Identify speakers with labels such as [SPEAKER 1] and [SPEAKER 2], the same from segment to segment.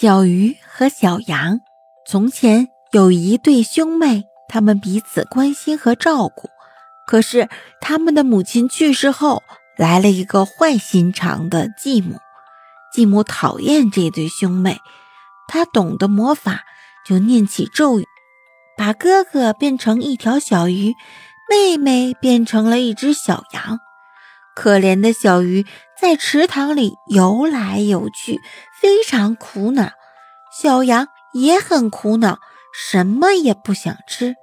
[SPEAKER 1] 小鱼和小羊，从前有一对兄妹，他们彼此关心和照顾。可是他们的母亲去世后，来了一个坏心肠的继母。继母讨厌这对兄妹，她懂得魔法，就念起咒语，把哥哥变成一条小鱼，妹妹变成了一只小羊。可怜的小鱼在池塘里游来游去，非常苦恼。小羊也很苦恼，什么也不想吃。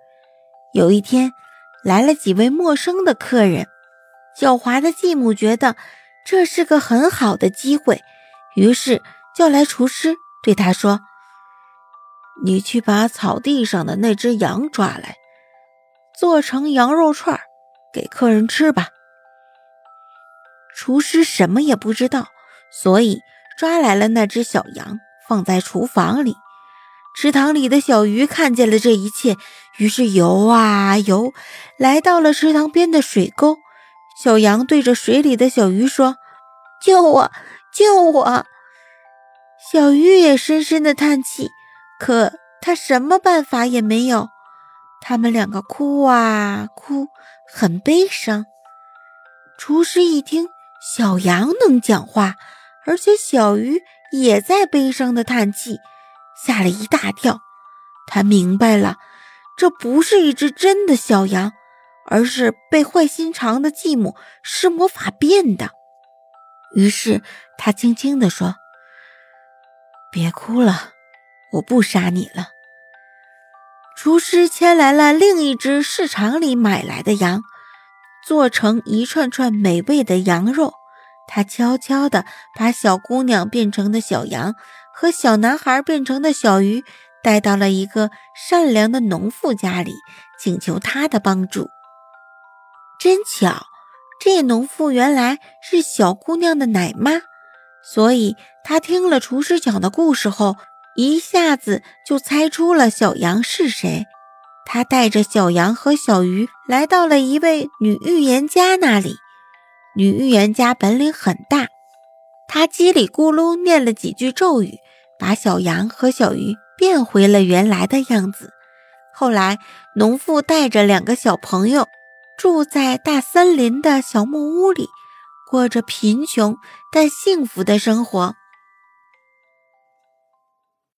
[SPEAKER 1] 有一天，来了几位陌生的客人，狡猾的继母觉得这是个很好的机会，于是叫来厨师，对他说：“你去把草地上的那只羊抓来，做成羊肉串，给客人吃吧。”厨师什么也不知道，所以抓来了那只小羊，放在厨房里。池塘里的小鱼看见了这一切，于是游啊游，来到了池塘边的水沟。小羊对着水里的小鱼说：“救我，救我！”小鱼也深深的叹气，可他什么办法也没有。他们两个哭啊哭，很悲伤。厨师一听。小羊能讲话，而且小鱼也在悲伤的叹气，吓了一大跳。他明白了，这不是一只真的小羊，而是被坏心肠的继母施魔法变的。于是他轻轻地说：“别哭了，我不杀你了。”厨师牵来了另一只市场里买来的羊。做成一串串美味的羊肉，他悄悄地把小姑娘变成的小羊和小男孩变成的小鱼带到了一个善良的农妇家里，请求他的帮助。真巧，这农妇原来是小姑娘的奶妈，所以她听了厨师讲的故事后，一下子就猜出了小羊是谁。他带着小羊和小鱼来到了一位女预言家那里。女预言家本领很大，她叽里咕噜念了几句咒语，把小羊和小鱼变回了原来的样子。后来，农妇带着两个小朋友住在大森林的小木屋里，过着贫穷但幸福的生活。